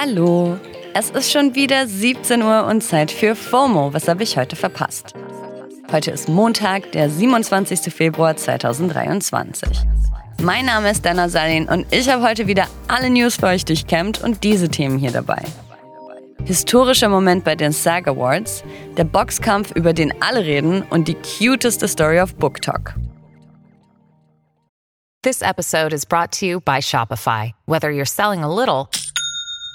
Hallo, es ist schon wieder 17 Uhr und Zeit für FOMO. Was habe ich heute verpasst? Heute ist Montag, der 27. Februar 2023. Mein Name ist Dana Salin und ich habe heute wieder alle News für euch durchkämmt und diese Themen hier dabei. Historischer Moment bei den SAG Awards, der Boxkampf, über den alle reden und die cuteste Story of Book Talk. This episode is brought to you by Shopify. Whether you're selling a little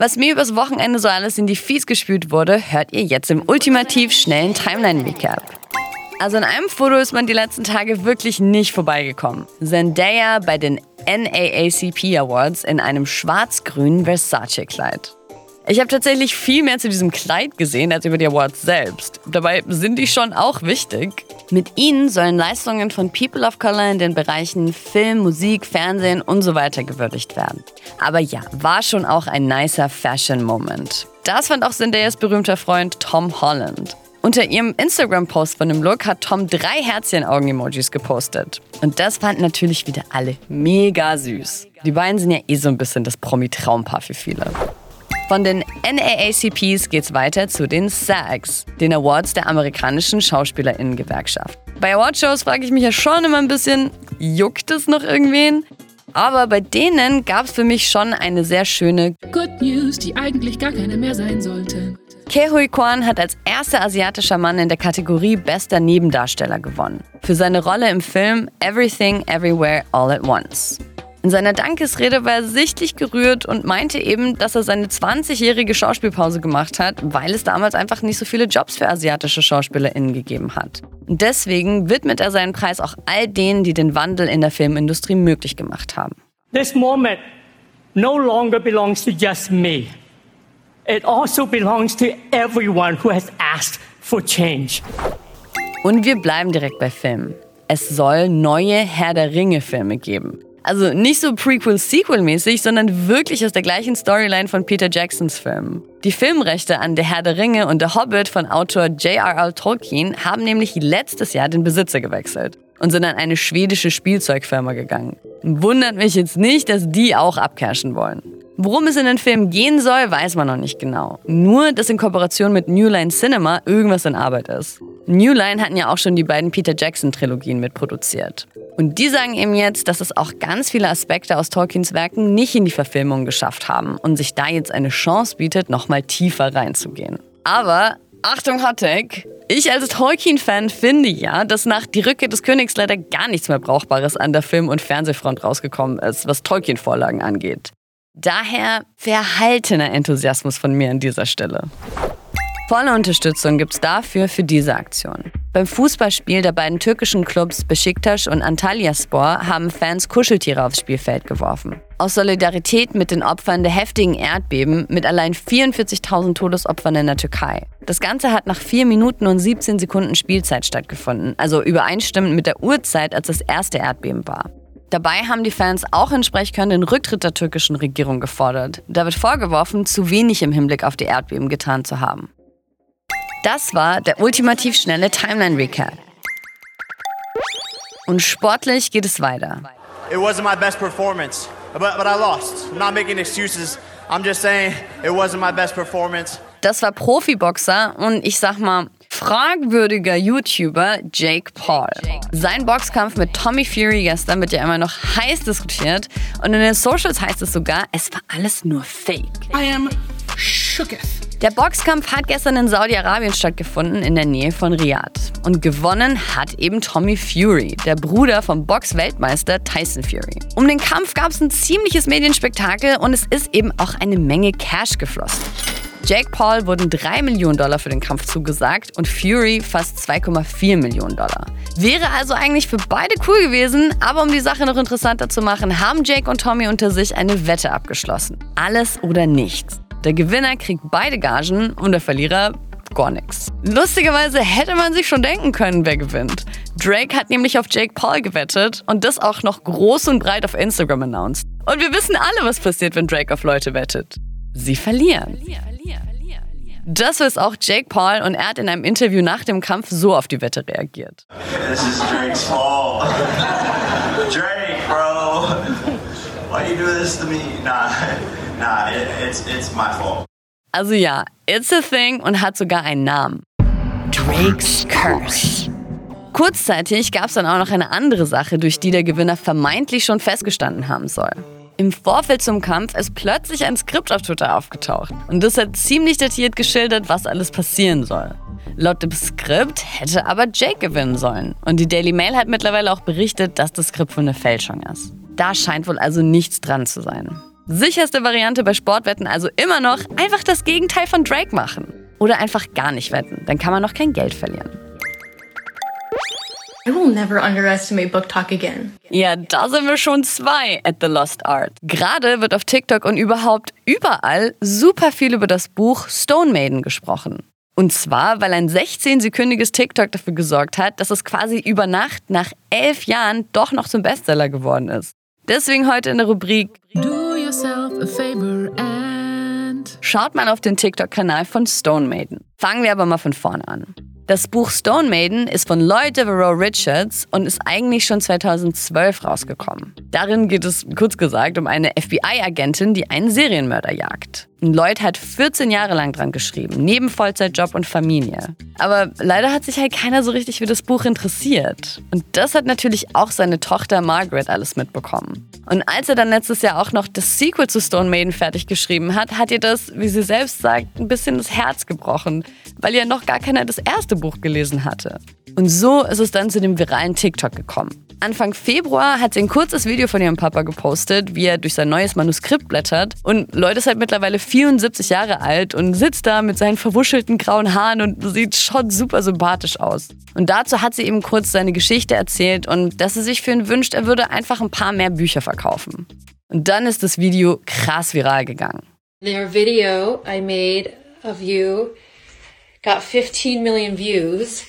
Was mir übers Wochenende so alles in die Fies gespült wurde, hört ihr jetzt im ultimativ schnellen Timeline-Recap. Also in einem Foto ist man die letzten Tage wirklich nicht vorbeigekommen. Zendaya bei den NAACP Awards in einem schwarz-grünen Versace-Kleid. Ich habe tatsächlich viel mehr zu diesem Kleid gesehen als über die Awards selbst. Dabei sind die schon auch wichtig. Mit ihnen sollen Leistungen von People of Color in den Bereichen Film, Musik, Fernsehen und so weiter gewürdigt werden. Aber ja, war schon auch ein nicer Fashion-Moment. Das fand auch Zendayas berühmter Freund Tom Holland. Unter ihrem Instagram-Post von dem Look hat Tom drei Herzchen-Augen-Emojis gepostet. Und das fanden natürlich wieder alle mega süß. Die beiden sind ja eh so ein bisschen das Promi-Traumpaar für viele. Von den NAACPs geht's weiter zu den SAGs, den Awards der amerikanischen Schauspielerinnengewerkschaft. Bei Awardshows frage ich mich ja schon immer ein bisschen, juckt es noch irgendwen? Aber bei denen gab es für mich schon eine sehr schöne Good News, die eigentlich gar keine mehr sein sollte. Ke Huy Kwan hat als erster asiatischer Mann in der Kategorie Bester Nebendarsteller gewonnen. Für seine Rolle im Film Everything Everywhere All at Once. In seiner Dankesrede war er sichtlich gerührt und meinte eben, dass er seine 20-jährige Schauspielpause gemacht hat, weil es damals einfach nicht so viele Jobs für asiatische SchauspielerInnen gegeben hat. Und deswegen widmet er seinen Preis auch all denen, die den Wandel in der Filmindustrie möglich gemacht haben. This moment no longer belongs to just me. It also belongs to everyone who has asked for change. Und wir bleiben direkt bei Filmen. Es soll neue Herr der Ringe-Filme geben. Also nicht so Prequel-Sequel-mäßig, sondern wirklich aus der gleichen Storyline von Peter Jacksons Filmen. Die Filmrechte an Der Herr der Ringe und Der Hobbit von Autor J.R.R. Tolkien haben nämlich letztes Jahr den Besitzer gewechselt und sind an eine schwedische Spielzeugfirma gegangen. Wundert mich jetzt nicht, dass die auch abcashen wollen. Worum es in den Film gehen soll, weiß man noch nicht genau. Nur, dass in Kooperation mit New Line Cinema irgendwas in Arbeit ist. New Line hatten ja auch schon die beiden Peter Jackson-Trilogien mitproduziert. Und die sagen eben jetzt, dass es auch ganz viele Aspekte aus Tolkiens Werken nicht in die Verfilmung geschafft haben und sich da jetzt eine Chance bietet, nochmal tiefer reinzugehen. Aber, Achtung Hottech, ich als Tolkien-Fan finde ja, dass nach Die Rückkehr des Königs leider gar nichts mehr Brauchbares an der Film- und Fernsehfront rausgekommen ist, was Tolkien-Vorlagen angeht. Daher verhaltener Enthusiasmus von mir an dieser Stelle. Volle Unterstützung gibt's dafür für diese Aktion. Beim Fußballspiel der beiden türkischen Clubs Besiktas und Antalyaspor haben Fans Kuscheltiere aufs Spielfeld geworfen. Aus Solidarität mit den Opfern der heftigen Erdbeben mit allein 44.000 Todesopfern in der Türkei. Das Ganze hat nach 4 Minuten und 17 Sekunden Spielzeit stattgefunden, also übereinstimmend mit der Uhrzeit, als das erste Erdbeben war. Dabei haben die Fans auch in Sprechkörn den Rücktritt der türkischen Regierung gefordert. Da wird vorgeworfen, zu wenig im Hinblick auf die Erdbeben getan zu haben. Das war der ultimativ schnelle Timeline-Recap. Und sportlich geht es weiter. It wasn't my best performance, but, but I lost. I'm not making excuses. I'm just saying it wasn't my best performance. Das war Profiboxer und ich sag mal, fragwürdiger YouTuber Jake Paul. Sein Boxkampf mit Tommy Fury gestern wird ja immer noch heiß diskutiert und in den Socials heißt es sogar, es war alles nur Fake. I am shooketh. Der Boxkampf hat gestern in Saudi-Arabien stattgefunden, in der Nähe von Riyadh. Und gewonnen hat eben Tommy Fury, der Bruder vom Box-Weltmeister Tyson Fury. Um den Kampf gab es ein ziemliches Medienspektakel und es ist eben auch eine Menge Cash geflossen. Jake Paul wurden 3 Millionen Dollar für den Kampf zugesagt und Fury fast 2,4 Millionen Dollar. Wäre also eigentlich für beide cool gewesen, aber um die Sache noch interessanter zu machen, haben Jake und Tommy unter sich eine Wette abgeschlossen. Alles oder nichts. Der Gewinner kriegt beide Gagen und der Verlierer gar nichts. Lustigerweise hätte man sich schon denken können, wer gewinnt. Drake hat nämlich auf Jake Paul gewettet und das auch noch groß und breit auf Instagram announced. Und wir wissen alle, was passiert, wenn Drake auf Leute wettet. Sie verlieren. Das weiß auch Jake Paul und er hat in einem Interview nach dem Kampf so auf die Wette reagiert. This is Drake's fault. Drake, bro. Why you do this to me? Nah, nah, it, it's, it's my fault. Also ja, it's a thing und hat sogar einen Namen. Drake's Curse. Kurzzeitig gab es dann auch noch eine andere Sache, durch die der Gewinner vermeintlich schon festgestanden haben soll. Im Vorfeld zum Kampf ist plötzlich ein Skript auf Twitter aufgetaucht. Und das hat ziemlich detailliert geschildert, was alles passieren soll. Laut dem Skript hätte aber Jake gewinnen sollen. Und die Daily Mail hat mittlerweile auch berichtet, dass das Skript wohl eine Fälschung ist. Da scheint wohl also nichts dran zu sein. Sicherste Variante bei Sportwetten also immer noch einfach das Gegenteil von Drake machen. Oder einfach gar nicht wetten, dann kann man noch kein Geld verlieren. I will never underestimate book talk again. Ja, da sind wir schon zwei at The Lost Art. Gerade wird auf TikTok und überhaupt überall super viel über das Buch Stone Maiden gesprochen. Und zwar, weil ein 16-sekündiges TikTok dafür gesorgt hat, dass es quasi über Nacht nach elf Jahren doch noch zum Bestseller geworden ist. Deswegen heute in der Rubrik Do yourself a favor and. Schaut mal auf den TikTok-Kanal von Stone Maiden. Fangen wir aber mal von vorne an. Das Buch Stone Maiden ist von Lloyd Devereaux Richards und ist eigentlich schon 2012 rausgekommen. Darin geht es, kurz gesagt, um eine FBI-Agentin, die einen Serienmörder jagt. Lloyd hat 14 Jahre lang dran geschrieben, neben Vollzeitjob und Familie. Aber leider hat sich halt keiner so richtig für das Buch interessiert. Und das hat natürlich auch seine Tochter Margaret alles mitbekommen. Und als er dann letztes Jahr auch noch das Sequel zu Stone Maiden fertig geschrieben hat, hat ihr das, wie sie selbst sagt, ein bisschen das Herz gebrochen, weil ja noch gar keiner das erste Buch gelesen hatte. Und so ist es dann zu dem viralen TikTok gekommen. Anfang Februar hat sie ein kurzes Video von ihrem Papa gepostet, wie er durch sein neues Manuskript blättert. Und Leute ist halt mittlerweile 74 Jahre alt und sitzt da mit seinen verwuschelten grauen Haaren und sieht schon super sympathisch aus. Und dazu hat sie eben kurz seine Geschichte erzählt und dass sie sich für ihn wünscht, er würde einfach ein paar mehr Bücher verkaufen. Und dann ist das Video krass viral gegangen. Their video I made of you got 15 million views.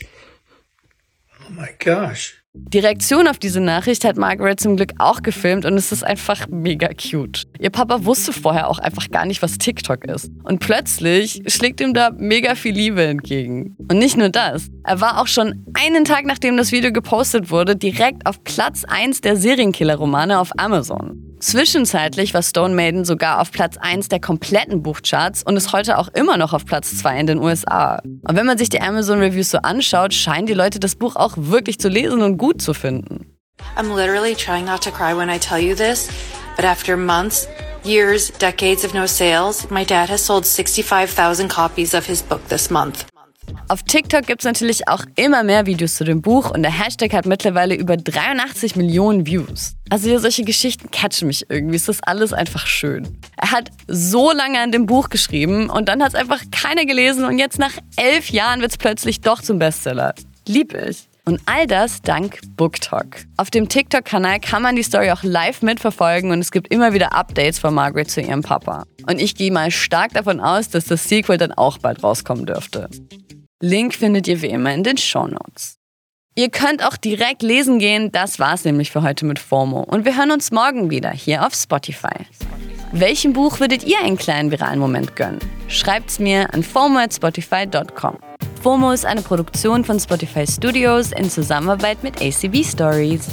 Oh my gosh. Die Reaktion auf diese Nachricht hat Margaret zum Glück auch gefilmt und es ist einfach mega cute. Ihr Papa wusste vorher auch einfach gar nicht, was TikTok ist. Und plötzlich schlägt ihm da mega viel Liebe entgegen. Und nicht nur das. Er war auch schon einen Tag nachdem das Video gepostet wurde, direkt auf Platz 1 der Serienkiller-Romane auf Amazon. Zwischenzeitlich war Stone Maiden sogar auf Platz 1 der kompletten Buchcharts und ist heute auch immer noch auf Platz 2 in den USA. Und wenn man sich die Amazon Reviews so anschaut, scheinen die Leute das Buch auch wirklich zu lesen und gut zu finden. I'm literally trying not to cry when I tell you this, but after months, years, decades of no sales, my dad has sold 65,000 copies of his book this month. Auf TikTok gibt es natürlich auch immer mehr Videos zu dem Buch und der Hashtag hat mittlerweile über 83 Millionen Views. Also ja, solche Geschichten catchen mich irgendwie. Es ist alles einfach schön. Er hat so lange an dem Buch geschrieben und dann hat es einfach keiner gelesen und jetzt nach elf Jahren wird es plötzlich doch zum Bestseller. Lieb ich. Und all das dank BookTok. Auf dem TikTok-Kanal kann man die Story auch live mitverfolgen und es gibt immer wieder Updates von Margaret zu ihrem Papa. Und ich gehe mal stark davon aus, dass das Sequel dann auch bald rauskommen dürfte. Link findet ihr wie immer in den Show Notes. Ihr könnt auch direkt lesen gehen, das war's nämlich für heute mit FOMO. Und wir hören uns morgen wieder hier auf Spotify. Welchem Buch würdet ihr einen kleinen viralen Moment gönnen? Schreibt's mir an fomo@spotify.com. FOMO ist eine Produktion von Spotify Studios in Zusammenarbeit mit ACB Stories.